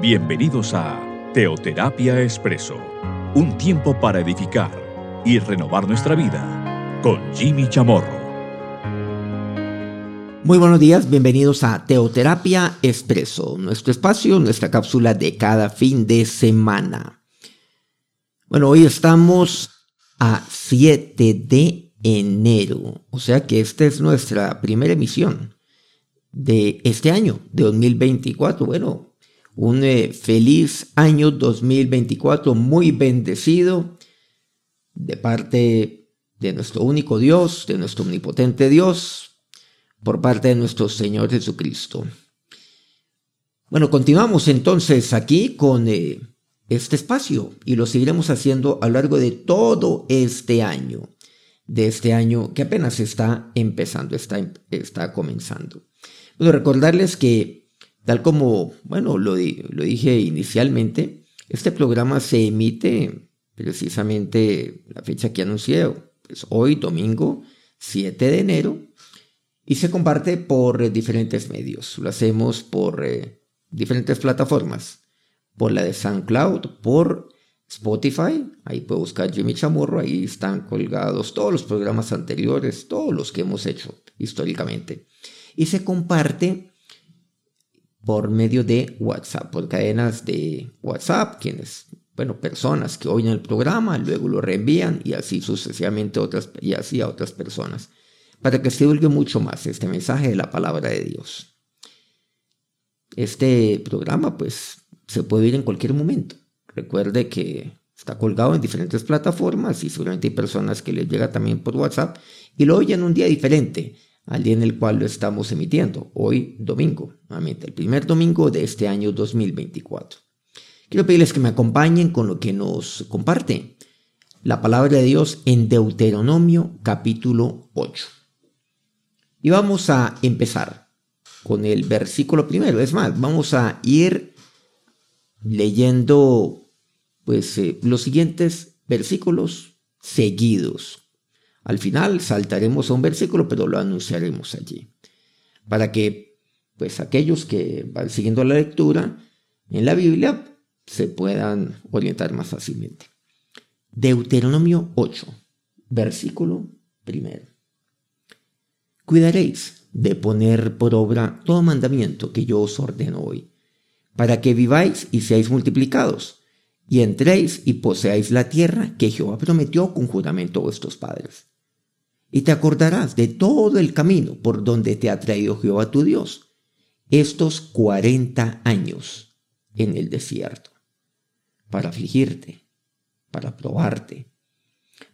Bienvenidos a Teoterapia Expreso, un tiempo para edificar y renovar nuestra vida con Jimmy Chamorro. Muy buenos días, bienvenidos a Teoterapia Expreso, nuestro espacio, nuestra cápsula de cada fin de semana. Bueno, hoy estamos a 7 de enero, o sea que esta es nuestra primera emisión de este año, de 2024. Bueno, un eh, feliz año 2024, muy bendecido de parte de nuestro único Dios, de nuestro omnipotente Dios, por parte de nuestro Señor Jesucristo. Bueno, continuamos entonces aquí con eh, este espacio y lo seguiremos haciendo a lo largo de todo este año, de este año que apenas está empezando, está, está comenzando. Bueno, recordarles que, tal como, bueno, lo, lo dije inicialmente, este programa se emite precisamente la fecha que anuncié, pues hoy, domingo 7 de enero, y se comparte por diferentes medios. Lo hacemos por eh, diferentes plataformas, por la de SoundCloud, por Spotify, ahí puede buscar Jimmy Chamorro, ahí están colgados todos los programas anteriores, todos los que hemos hecho históricamente y se comparte por medio de WhatsApp, por cadenas de WhatsApp, quienes, bueno, personas que oyen el programa, luego lo reenvían y así sucesivamente otras, y así a otras personas, para que se divulgue mucho más este mensaje de la palabra de Dios. Este programa, pues, se puede oír en cualquier momento. Recuerde que está colgado en diferentes plataformas y seguramente hay personas que les llega también por WhatsApp y lo oyen un día diferente al día en el cual lo estamos emitiendo, hoy domingo, nuevamente, el primer domingo de este año 2024. Quiero pedirles que me acompañen con lo que nos comparte la palabra de Dios en Deuteronomio capítulo 8. Y vamos a empezar con el versículo primero. Es más, vamos a ir leyendo pues eh, los siguientes versículos seguidos al final saltaremos a un versículo, pero lo anunciaremos allí. Para que, pues, aquellos que van siguiendo la lectura en la Biblia se puedan orientar más fácilmente. Deuteronomio 8, versículo primero. Cuidaréis de poner por obra todo mandamiento que yo os ordeno hoy, para que viváis y seáis multiplicados, y entréis y poseáis la tierra que Jehová prometió con juramento a vuestros padres y te acordarás de todo el camino por donde te ha traído Jehová tu Dios estos cuarenta años en el desierto, para afligirte, para probarte,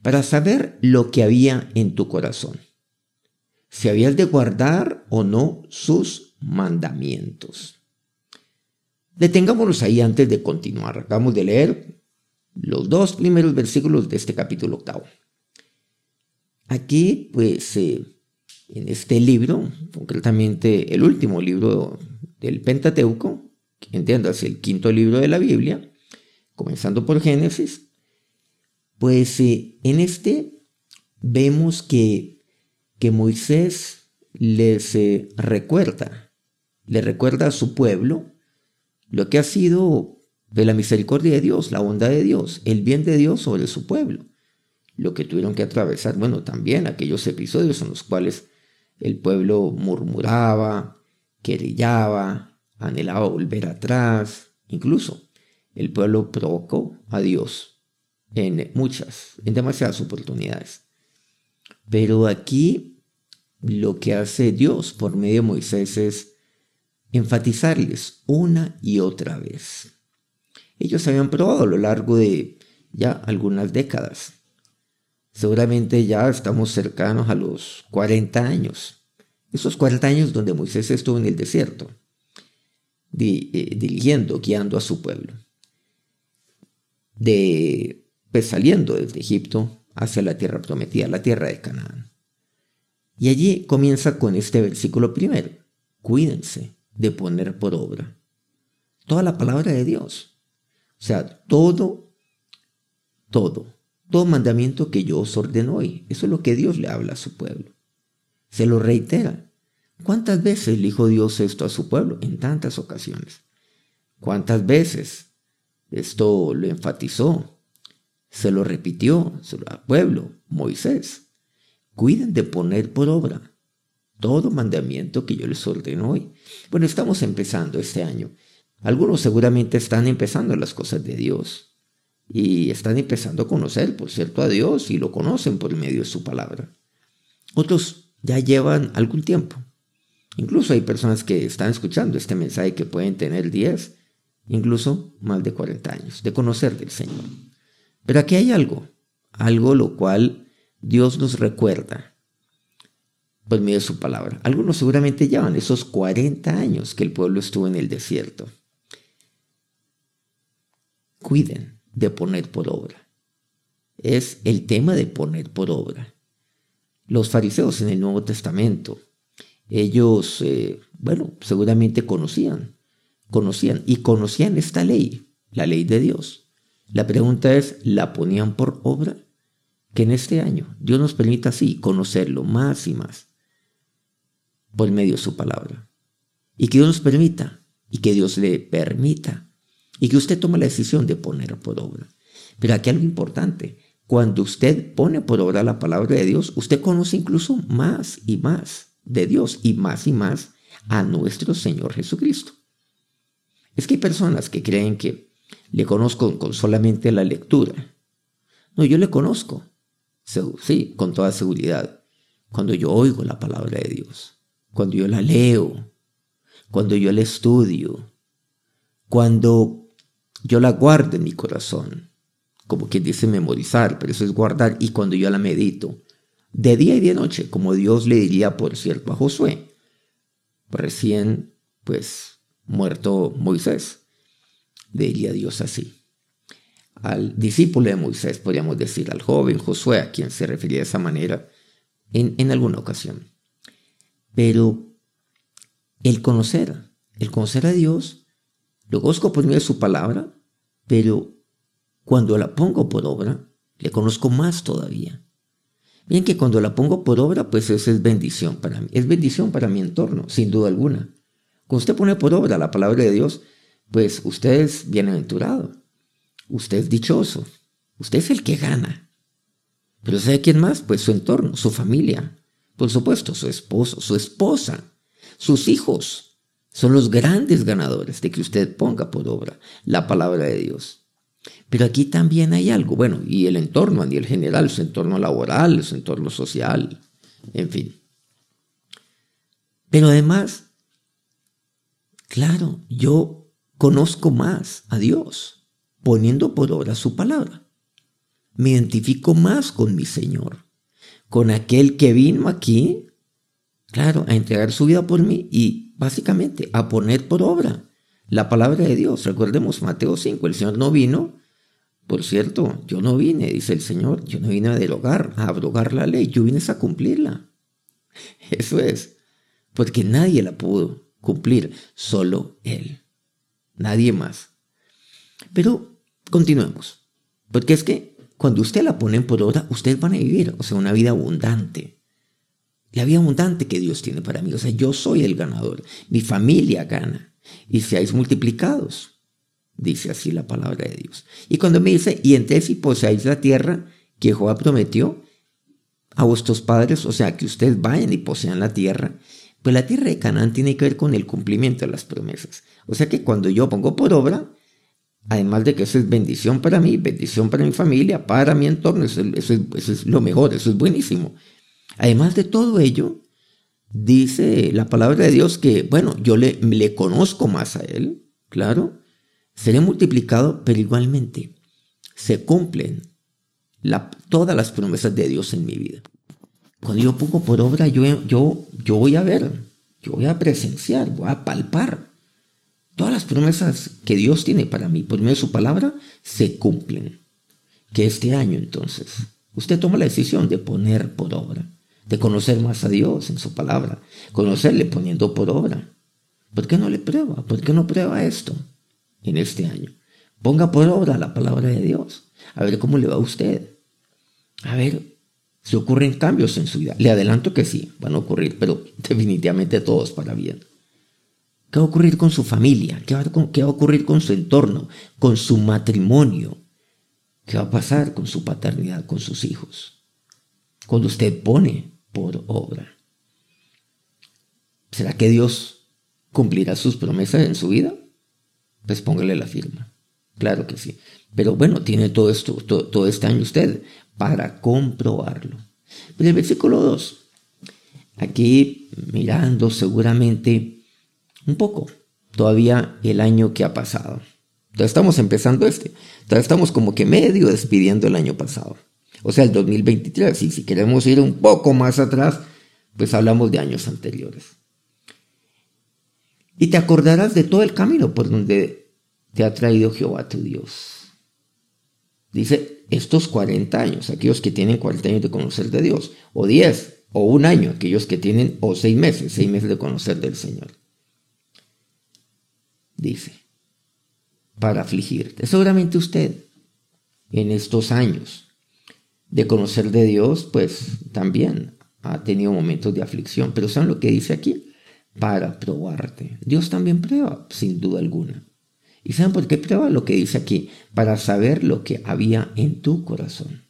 para saber lo que había en tu corazón, si habías de guardar o no sus mandamientos. Detengámonos ahí antes de continuar. Acabamos de leer los dos primeros versículos de este capítulo octavo. Aquí, pues, eh, en este libro, concretamente el último libro del Pentateuco, entiendas, el quinto libro de la Biblia, comenzando por Génesis, pues eh, en este vemos que, que Moisés les eh, recuerda, le recuerda a su pueblo lo que ha sido de la misericordia de Dios, la bondad de Dios, el bien de Dios sobre su pueblo lo que tuvieron que atravesar, bueno, también aquellos episodios en los cuales el pueblo murmuraba, querellaba, anhelaba volver atrás, incluso el pueblo provocó a Dios en muchas, en demasiadas oportunidades. Pero aquí lo que hace Dios por medio de Moisés es enfatizarles una y otra vez. Ellos habían probado a lo largo de ya algunas décadas Seguramente ya estamos cercanos a los 40 años. Esos 40 años donde Moisés estuvo en el desierto, eh, dirigiendo, guiando a su pueblo. De, pues saliendo desde Egipto hacia la tierra prometida, la tierra de Canaán. Y allí comienza con este versículo primero. Cuídense de poner por obra toda la palabra de Dios. O sea, todo, todo todo mandamiento que yo os ordeno hoy. Eso es lo que Dios le habla a su pueblo. Se lo reitera. ¿Cuántas veces le dijo Dios esto a su pueblo? En tantas ocasiones. ¿Cuántas veces esto lo enfatizó? Se lo repitió al pueblo, Moisés. Cuiden de poner por obra todo mandamiento que yo les ordeno hoy. Bueno, estamos empezando este año. Algunos seguramente están empezando las cosas de Dios y están empezando a conocer, por cierto, a Dios y lo conocen por medio de su palabra. Otros ya llevan algún tiempo. Incluso hay personas que están escuchando este mensaje que pueden tener 10, incluso más de 40 años de conocer del Señor. Pero aquí hay algo, algo lo cual Dios nos recuerda por medio de su palabra. Algunos seguramente llevan esos 40 años que el pueblo estuvo en el desierto. Cuiden de poner por obra. Es el tema de poner por obra. Los fariseos en el Nuevo Testamento, ellos, eh, bueno, seguramente conocían, conocían y conocían esta ley, la ley de Dios. La pregunta es, ¿la ponían por obra? Que en este año Dios nos permita así conocerlo más y más por medio de su palabra. Y que Dios nos permita, y que Dios le permita, y que usted tome la decisión de poner por obra. Pero aquí algo importante, cuando usted pone por obra la palabra de Dios, usted conoce incluso más y más de Dios y más y más a nuestro Señor Jesucristo. Es que hay personas que creen que le conozco con solamente la lectura. No, yo le conozco, sí, con toda seguridad, cuando yo oigo la palabra de Dios cuando yo la leo, cuando yo la estudio, cuando yo la guardo en mi corazón, como quien dice memorizar, pero eso es guardar, y cuando yo la medito, de día y de noche, como Dios le diría, por cierto, a Josué, recién, pues, muerto Moisés, le diría Dios así. Al discípulo de Moisés, podríamos decir, al joven Josué, a quien se refería de esa manera en, en alguna ocasión. Pero el conocer, el conocer a Dios, lo conozco por medio de su palabra, pero cuando la pongo por obra, le conozco más todavía. Bien que cuando la pongo por obra, pues eso es bendición para mí. Es bendición para mi entorno, sin duda alguna. Cuando usted pone por obra la palabra de Dios, pues usted es bienaventurado. Usted es dichoso. Usted es el que gana. Pero ¿sabe quién más? Pues su entorno, su familia, por supuesto, su esposo, su esposa, sus hijos son los grandes ganadores de que usted ponga por obra la palabra de Dios. Pero aquí también hay algo, bueno, y el entorno a nivel general, su entorno laboral, su entorno social, en fin. Pero además, claro, yo conozco más a Dios poniendo por obra su palabra. Me identifico más con mi Señor con aquel que vino aquí, claro, a entregar su vida por mí y básicamente a poner por obra la palabra de Dios. Recordemos Mateo 5, el Señor no vino, por cierto, yo no vine, dice el Señor, yo no vine a derogar, a abrogar la ley, yo vine a cumplirla. Eso es, porque nadie la pudo cumplir, solo Él, nadie más. Pero continuemos, porque es que cuando usted la pone por obra, ustedes van a vivir, o sea, una vida abundante. La vida abundante que Dios tiene para mí. O sea, yo soy el ganador. Mi familia gana. Y seáis multiplicados. Dice así la palabra de Dios. Y cuando me dice, y entonces y poseáis la tierra que Jehová prometió a vuestros padres, o sea, que ustedes vayan y posean la tierra, pues la tierra de Canaán tiene que ver con el cumplimiento de las promesas. O sea que cuando yo pongo por obra, Además de que eso es bendición para mí, bendición para mi familia, para mi entorno, eso, es, lo mejor, eso es buenísimo. Además de todo ello, dice la palabra de Dios que, bueno, yo le, le conozco más a Él, claro, seré multiplicado, pero igualmente se cumplen todas las promesas de Dios en mi vida. Cuando yo pongo por obra, yo, yo, yo voy a ver, yo voy a presenciar, voy a palpar Todas las promesas que Dios tiene para mí por medio de su palabra se cumplen. Que este año entonces usted toma la decisión de poner por obra, de conocer más a Dios en su palabra, conocerle poniendo por obra. ¿Por qué no le prueba? ¿Por qué no prueba esto en este año? Ponga por obra la palabra de Dios. A ver cómo le va a usted. A ver si ocurren cambios en su vida. Le adelanto que sí, van a ocurrir, pero definitivamente todos para bien. ¿Qué va a ocurrir con su familia? ¿Qué va, a ocurrir con su entorno? ¿Con su matrimonio? ¿Qué va a pasar con su paternidad, con sus hijos? Cuando usted pone por obra. ¿Será que Dios cumplirá sus promesas en su vida? Pues póngale la firma. Claro que sí. Pero bueno, tiene todo esto, todo, este año usted para comprobarlo. Pero el versículo 2, aquí mirando seguramente un poco todavía el año que ha pasado. Todavía estamos empezando este. Todavía estamos como que medio despidiendo el año pasado. O sea, el 2023. Y si queremos ir un poco más atrás, pues hablamos de años anteriores. Y te acordarás de todo el camino por donde te ha traído Jehová tu Dios. Dice, estos 40 años, aquellos que tienen 40 años de conocer de Dios, o 10, o un año, aquellos que tienen, o 6 meses, 6 meses de conocer del Señor. Dice, para afligirte. Seguramente usted, en estos años de conocer de Dios, pues también ha tenido momentos de aflicción. Pero ¿saben lo que dice aquí? Para probarte. Dios también prueba, sin duda alguna. ¿Y saben por qué prueba lo que dice aquí? Para saber lo que había en tu corazón.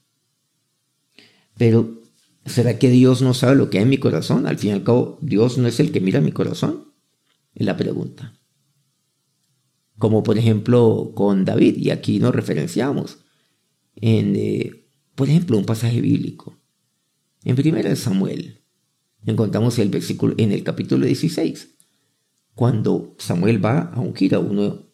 Pero, ¿será que Dios no sabe lo que hay en mi corazón? Al fin y al cabo, Dios no es el que mira mi corazón. Es la pregunta. Como por ejemplo con David, y aquí nos referenciamos en, eh, por ejemplo, un pasaje bíblico. En 1 Samuel, encontramos el versículo en el capítulo 16, cuando Samuel va a ungir a uno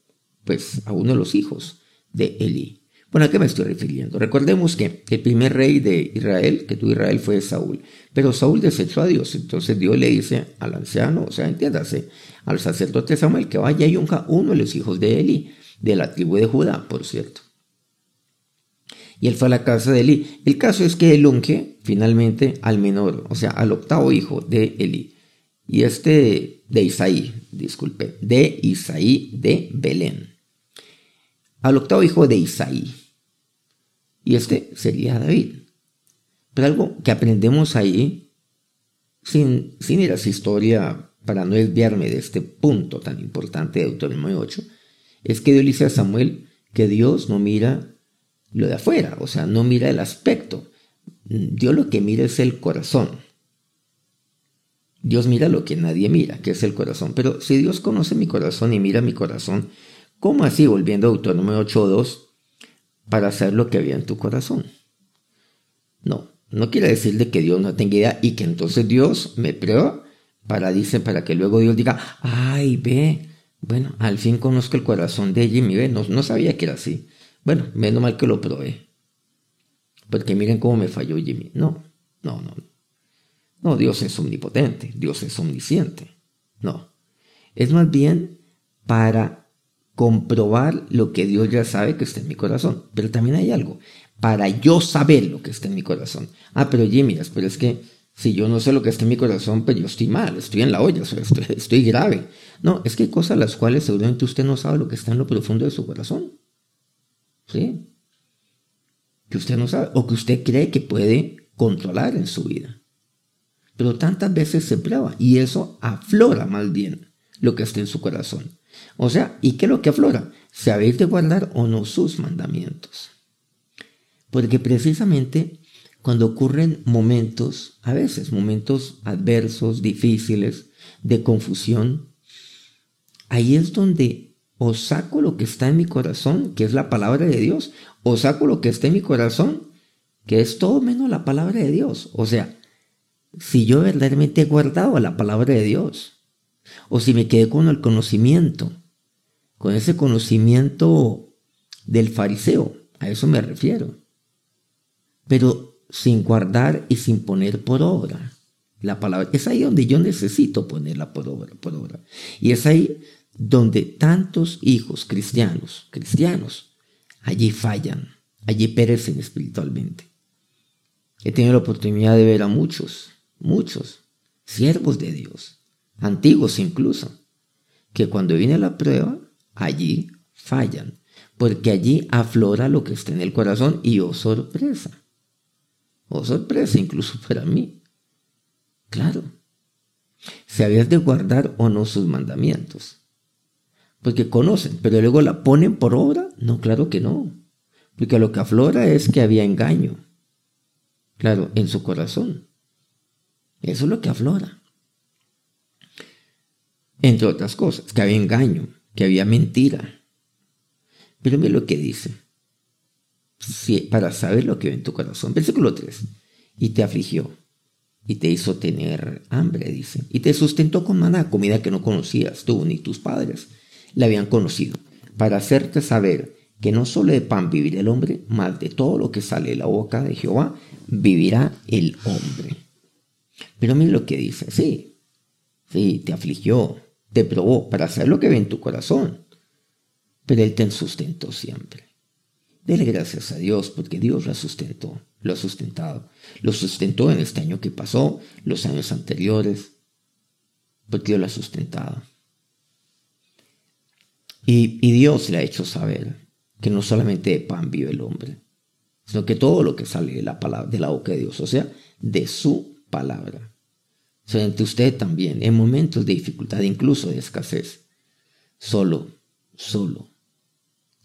pues a uno de los hijos de Eli. Bueno, ¿a qué me estoy refiriendo? Recordemos que el primer rey de Israel, que tuvo Israel, fue Saúl. Pero Saúl desechó a Dios. Entonces Dios le dice al anciano, o sea, entiéndase, al sacerdote Samuel, que vaya y unja uno de los hijos de Eli, de la tribu de Judá, por cierto. Y él fue a la casa de Eli. El caso es que él unge finalmente al menor, o sea, al octavo hijo de Eli. Y este de Isaí, disculpe, de Isaí de Belén al octavo hijo de Isaí. Y este sería David. Pero algo que aprendemos ahí, sin, sin ir a esa historia para no desviarme de este punto tan importante de Deuteronomio 8, es que Dios dice a Samuel que Dios no mira lo de afuera, o sea, no mira el aspecto. Dios lo que mira es el corazón. Dios mira lo que nadie mira, que es el corazón. Pero si Dios conoce mi corazón y mira mi corazón, ¿Cómo así, volviendo a Autónomo 8.2, para hacer lo que había en tu corazón? No, no quiere decir de que Dios no tenga idea y que entonces Dios me prueba para, dice, para que luego Dios diga, ay, ve, bueno, al fin conozco el corazón de Jimmy, ve, no, no sabía que era así. Bueno, menos mal que lo probé. Porque miren cómo me falló Jimmy. No, no, no. No, Dios es omnipotente, Dios es omnisciente. No. Es más bien para comprobar lo que Dios ya sabe que está en mi corazón. Pero también hay algo, para yo saber lo que está en mi corazón. Ah, pero Jimmy, pero es que si yo no sé lo que está en mi corazón, pues yo estoy mal, estoy en la olla, estoy, estoy grave. No, es que hay cosas las cuales seguramente usted no sabe lo que está en lo profundo de su corazón. ¿Sí? Que usted no sabe, o que usted cree que puede controlar en su vida. Pero tantas veces se prueba y eso aflora más bien lo que está en su corazón. O sea, ¿y qué es lo que aflora? Saber de guardar o no sus mandamientos. Porque precisamente cuando ocurren momentos, a veces momentos adversos, difíciles, de confusión, ahí es donde o saco lo que está en mi corazón, que es la palabra de Dios, o saco lo que está en mi corazón, que es todo menos la palabra de Dios. O sea, si yo verdaderamente he guardado la palabra de Dios, o si me quedé con el conocimiento, con ese conocimiento del fariseo, a eso me refiero. Pero sin guardar y sin poner por obra la palabra. Es ahí donde yo necesito ponerla por obra, por obra. Y es ahí donde tantos hijos cristianos, cristianos, allí fallan, allí perecen espiritualmente. He tenido la oportunidad de ver a muchos, muchos siervos de Dios, antiguos incluso, que cuando viene la prueba, allí fallan, porque allí aflora lo que está en el corazón y oh sorpresa, oh sorpresa incluso para mí. Claro, si habías de guardar o no sus mandamientos. Porque conocen, pero luego la ponen por obra. No, claro que no. Porque lo que aflora es que había engaño. Claro, en su corazón. Eso es lo que aflora. Entre otras cosas, que había engaño, que había mentira. Pero mira lo que dice. para saber lo que ve en tu corazón. Versículo 3. Y te afligió y te hizo tener hambre, dice, y te sustentó con maná, comida que no conocías tú ni tus padres la habían conocido, para hacerte saber que no solo de pan vivirá el hombre, más de todo lo que sale de la boca de Jehová vivirá el hombre. Pero mira lo que dice, sí, sí, te afligió, te probó para hacer lo que ve en tu corazón, pero Él te sustentó siempre. Dele gracias a Dios porque Dios la sustentó lo ha sustentado. Lo sustentó en este año que pasó, los años anteriores, porque Dios lo ha sustentado. Y, Dios le ha hecho saber que no solamente de pan vive el hombre, sino que todo lo que sale de la, palabra, de la boca de Dios, o sea, de su palabra. Entre usted también, en momentos de dificultad, incluso de escasez, solo, solo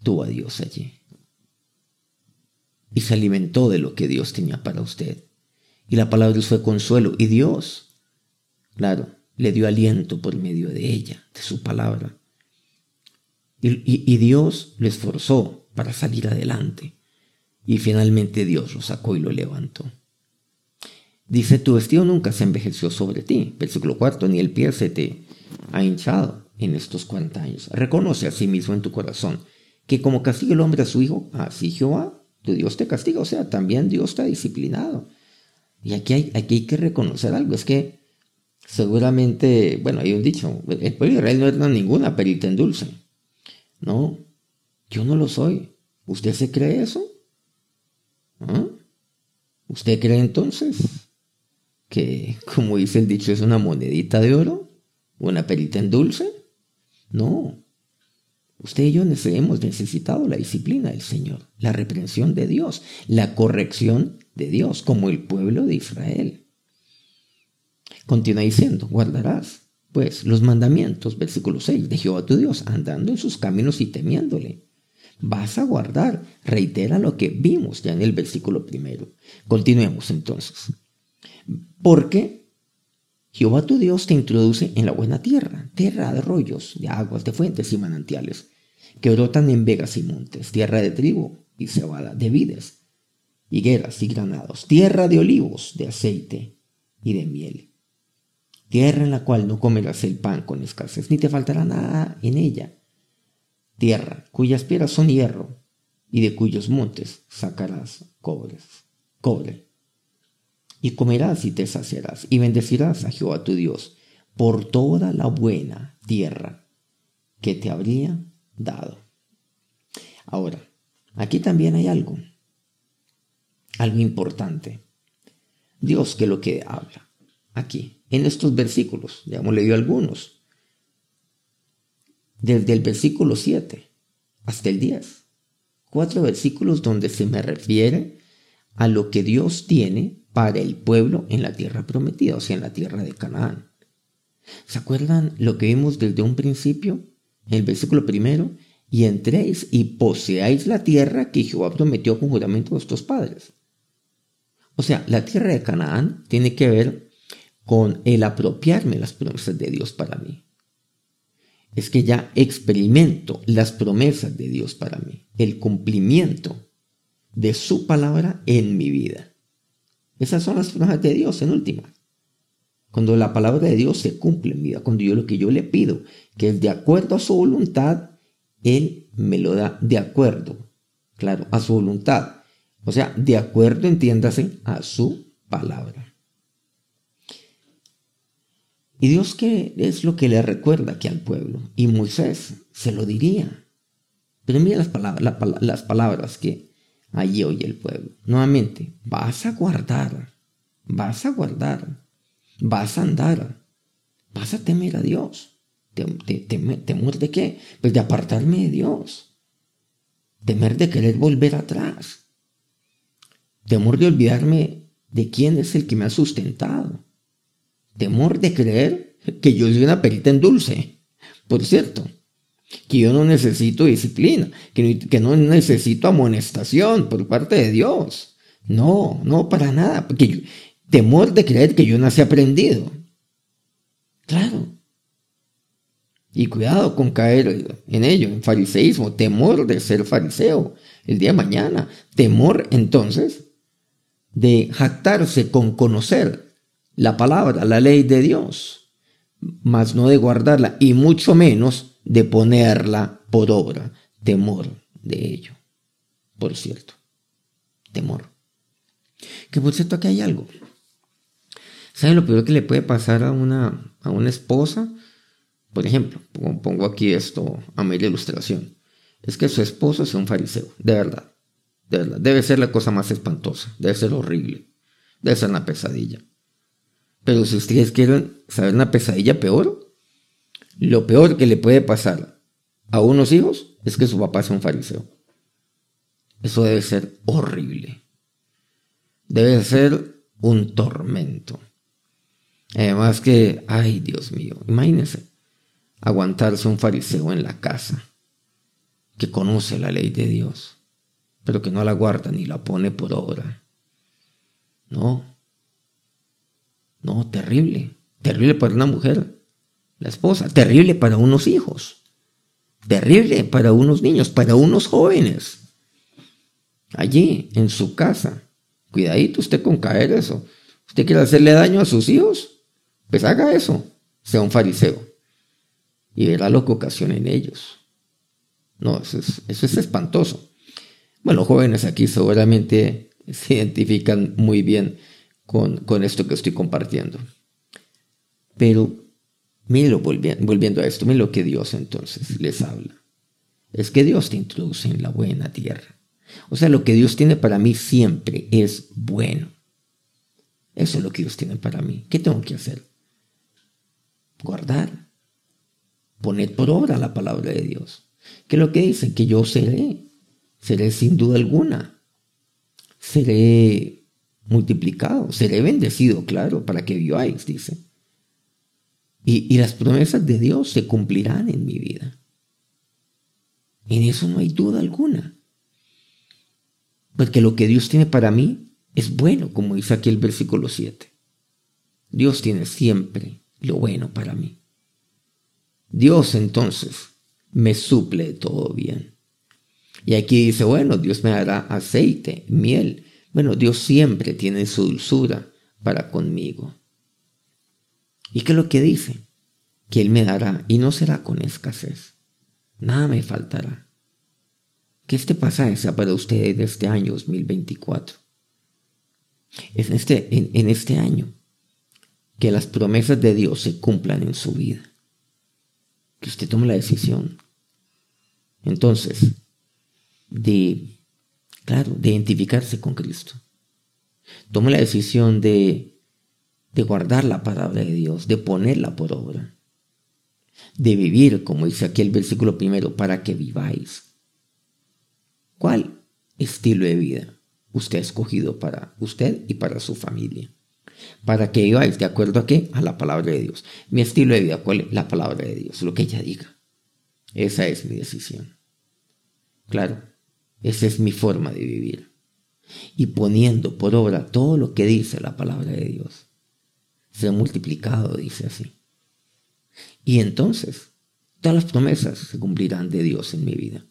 tuvo a Dios allí y se alimentó de lo que Dios tenía para usted. Y la palabra de Dios fue consuelo. Y Dios, claro, le dio aliento por medio de ella, de su palabra. Y, Dios lo esforzó para salir adelante. Y finalmente Dios lo sacó y lo levantó. Dice, tu vestido nunca se envejeció sobre ti. Versículo cuarto, ni el pie se te ha hinchado en estos 40 años. Reconoce a sí mismo en tu corazón que como castiga el hombre a su hijo, así Jehová Dios te castiga, o sea, también Dios te ha disciplinado. Y aquí hay, aquí hay que reconocer algo, es que seguramente, bueno, hay un dicho, el pueblo de Israel no era ninguna perita en dulce. No, yo no lo soy. ¿Usted se cree eso? ¿Ah? ¿Usted cree entonces que, como dice el dicho, es una monedita de oro? ¿Una perita en dulce? No, Usted y yo hemos necesitado la disciplina del Señor, la reprensión de Dios, la corrección de Dios, como el pueblo de Israel. Continúa diciendo, guardarás, pues, los mandamientos, versículo 6, de Jehová tu Dios, andando en sus caminos y temiéndole. Vas a guardar, reitera lo que vimos ya en el versículo primero. Continuemos entonces. Porque Jehová tu Dios te introduce en la buena tierra, tierra de arroyos, de aguas, de fuentes y manantiales, que brotan en vegas y montes, tierra de trigo y cebada, de vides, higueras y granados, tierra de olivos, de aceite y de miel. Tierra en la cual no comerás el pan con escasez, ni te faltará nada en ella. Tierra cuyas piedras son hierro, y de cuyos montes sacarás cobres, cobre y comerás y te saciarás, y bendecirás a Jehová tu Dios por toda la buena tierra que te habría dado. Ahora, aquí también hay algo, algo importante. Dios que lo que habla aquí, en estos versículos, ya hemos leído algunos, desde el versículo 7 hasta el 10, cuatro versículos donde se me refiere a lo que Dios tiene para el pueblo en la tierra prometida, o sea, en la tierra de Canaán. ¿Se acuerdan lo que vimos desde un principio? El versículo primero, y entréis y poseáis la tierra que Jehová prometió con juramento a vuestros padres. O sea, la tierra de Canaán tiene que ver con el apropiarme las promesas de Dios para mí. Es que ya experimento las promesas de Dios para mí, el cumplimiento de su palabra en mi vida. Esas son las promesas de Dios en última. Cuando la palabra de Dios se cumple en mi vida, cuando yo lo que yo le pido, que es de acuerdo a su voluntad, Él me lo da de acuerdo, claro, a su voluntad. O sea, de acuerdo, entiéndase, a su palabra. ¿Y Dios qué es lo que le recuerda aquí al pueblo? Y Moisés se lo diría. Pero mira las palabras, las palabras que allí oye el pueblo. Nuevamente, vas a guardar, vas a guardar, vas a andar, vas a temer a Dios. ¿Temor de qué? Pues de apartarme de Dios. Temer de querer volver atrás. Temor de olvidarme de quién es el que me ha sustentado. Temor de creer que yo soy una perita en dulce, por cierto, que yo no necesito disciplina, que no, no necesito amonestación por parte de Dios. No, no para nada, porque temor de creer que yo nací aprendido. Claro. Y cuidado con caer en ello, en fariseísmo, temor de ser fariseo el día de mañana, temor entonces de jactarse con conocer la palabra, la ley de Dios, mas no de guardarla y mucho menos de ponerla por obra, temor de ello. Por cierto, temor. Que por cierto aquí hay algo. ¿Saben lo peor que le puede pasar a una, a una esposa? Por ejemplo, pongo aquí esto a media ilustración. Es que su esposo sea un fariseo, de verdad. De verdad. Debe ser la cosa más espantosa, debe ser horrible, debe ser una pesadilla. Pero si ustedes quieren saber una pesadilla peor, lo peor que le puede pasar a unos hijos es que su papá sea un fariseo. Eso debe ser horrible. Debe ser un tormento. Además que, ay Dios mío, imagínense, aguantarse un fariseo en la casa, que conoce la ley de Dios, pero que no la guarda ni la pone por obra. No, no, terrible, terrible para una mujer, la esposa, terrible para unos hijos, terrible para unos niños, para unos jóvenes, allí, en su casa. Cuidadito usted con caer eso. ¿Usted quiere hacerle daño a sus hijos? Pues haga eso, sea un fariseo. Y verá lo que ocasiona en ellos. No, eso es, espantoso. Bueno, jóvenes aquí seguramente se identifican muy bien con, con esto que estoy compartiendo. Pero mírenlo volviendo, volviendo a esto, lo que Dios entonces les habla. Es que Dios te introduce en la buena tierra. O sea, lo que Dios tiene para mí siempre es bueno. Eso es lo que Dios tiene para mí. ¿Qué tengo que hacer? guardar, poner por obra la palabra de Dios. ¿Qué es lo que dice? Que yo seré, seré sin duda alguna, seré multiplicado, seré bendecido, claro, para que viváis, dice. Y, las promesas de Dios se cumplirán en mi vida. En eso no hay duda alguna. Porque lo que Dios tiene para mí es bueno, como dice aquí el versículo 7. Dios tiene siempre lo bueno para mí. Dios entonces me suple todo bien. Y aquí dice, bueno, Dios me dará aceite, miel. Bueno, Dios siempre tiene su dulzura para conmigo. ¿Y qué es lo que dice? Que Él me dará y no será con escasez. Nada me faltará. Que este pasaje sea para ustedes de este año 2024. En este, en este año que las promesas de Dios se cumplan en su vida. Que usted tome la decisión. Entonces, de, claro, de identificarse con Cristo. Tome la decisión de, de guardar la palabra de Dios, de ponerla por obra. De vivir, como dice aquí el versículo primero, para que viváis. ¿Cuál estilo de vida usted ha escogido para usted y para su familia? para que viváis de acuerdo a qué? A la palabra de Dios. Mi estilo de vida, ¿cuál es? La palabra de Dios, lo que ella diga. Esa es mi decisión. Claro, esa es mi forma de vivir. Y poniendo por obra todo lo que dice la palabra de Dios. Se ha multiplicado, dice así. Y entonces, todas las promesas se cumplirán de Dios en mi vida.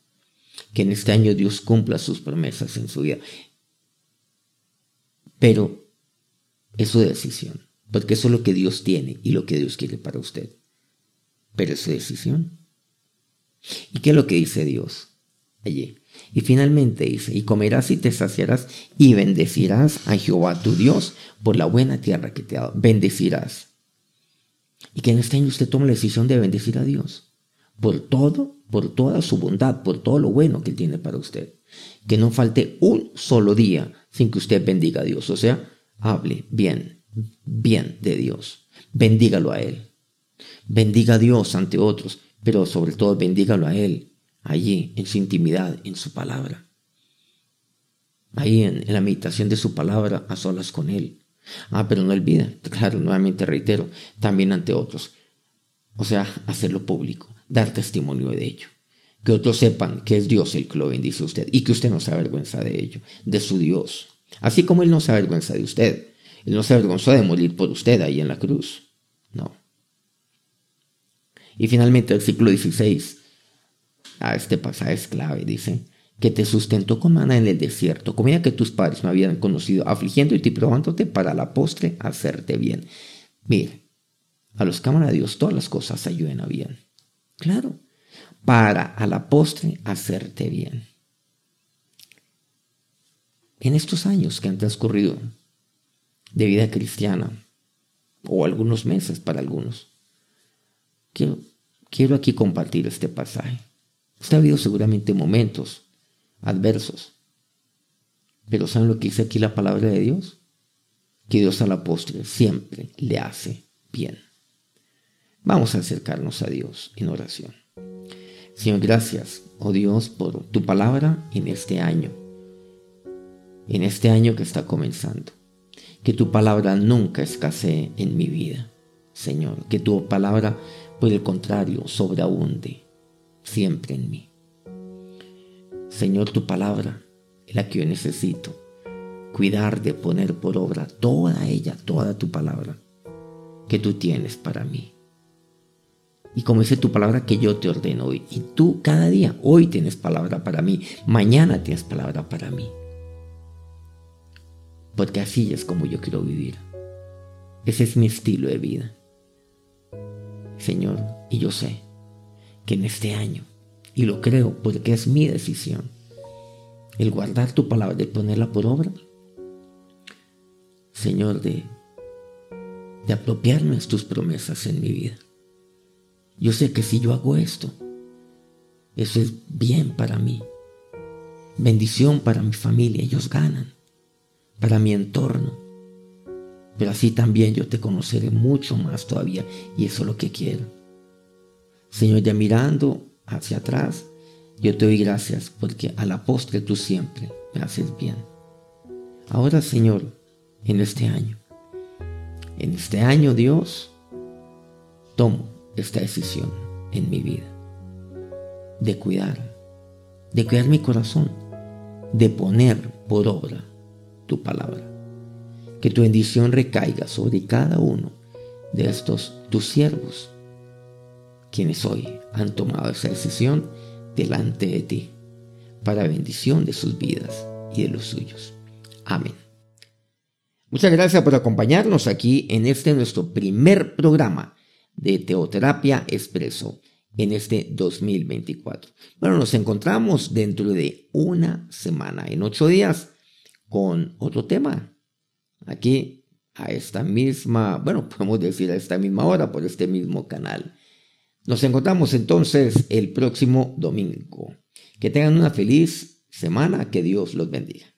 Que en este año Dios cumpla sus promesas en su vida. Pero es su decisión, porque eso es lo que Dios tiene y lo que Dios quiere para usted. Pero es su decisión. ¿Y qué es lo que dice Dios allí? Y finalmente dice, y comerás y te saciarás y bendecirás a Jehová tu Dios por la buena tierra que te ha dado. Bendecirás. Y que en este año usted tome la decisión de bendecir a Dios por todo, por toda su bondad, por todo lo bueno que Él tiene para usted. Que no falte un solo día sin que usted bendiga a Dios. O sea, hable bien, bien de Dios. Bendígalo a Él. Bendiga a Dios ante otros, pero sobre todo bendígalo a Él, allí, en su intimidad, en su palabra. Ahí en, la meditación de su palabra, a solas con Él. Ah, pero no olvida, claro, nuevamente reitero, también ante otros. O sea, hacerlo público, dar testimonio de ello. Que otros sepan que es Dios el que lo bendice a usted y que usted no se avergüenza de ello, de su Dios. Así como Él no se avergüenza de usted. Él no se avergonzó de morir por usted ahí en la cruz. No. Y finalmente ciclo 16. Ah, este pasaje es clave, dice que te sustentó con mana en el desierto, comida que tus padres no habían conocido, afligiendo y probándote para la postre hacerte bien. Mire, a los cámaras de Dios todas las cosas ayuden a bien. Claro, para a la postre hacerte bien. En estos años que han transcurrido de vida cristiana, o algunos meses para algunos, quiero, quiero aquí compartir este pasaje. Usted ha habido seguramente momentos adversos. Pero ¿saben lo que dice aquí la palabra de Dios? Que Dios a la postre siempre le hace bien. Vamos a acercarnos a Dios en oración. Señor, gracias, oh Dios, por tu palabra en este año, en este año que está comenzando. Que tu palabra nunca escasee en mi vida, Señor. Que tu palabra, por el contrario, sobreabunde siempre en mí. Señor, tu palabra es la que yo necesito. Cuidar de poner por obra toda ella, toda tu palabra que tú tienes para mí. Y como dice tu palabra que yo te ordeno hoy. Y tú cada día, hoy tienes palabra para mí, mañana tienes palabra para mí. Porque así es como yo quiero vivir. Ese es mi estilo de vida. Señor, y yo sé que en este año y lo creo porque es mi decisión. El guardar tu palabra, de ponerla por obra. Señor, de, de tus promesas en mi vida. Yo sé que si yo hago esto, eso es bien para mí. Bendición para mi familia, ellos ganan. Para mi entorno. Pero así también yo te conoceré mucho más todavía y eso es lo que quiero. Señor, ya mirando hacia atrás, yo te doy gracias porque a la postre tú siempre me haces bien. Ahora, Señor, en este año, en este año, Dios, tomo esta decisión en mi vida de cuidar, de cuidar mi corazón, de poner por obra tu palabra. Que tu bendición recaiga sobre cada uno de estos tus siervos quienes hoy han tomado esa decisión delante de ti, para bendición de sus vidas y de los suyos. Amén. Muchas gracias por acompañarnos aquí en este nuestro primer programa de Teoterapia Expreso en este 2024. Bueno, nos encontramos dentro de una semana, en ocho días, con otro tema. Aquí, a esta misma, bueno, podemos decir a esta misma hora, por este mismo canal. Nos encontramos entonces el próximo domingo. Que tengan una feliz semana, que Dios los bendiga.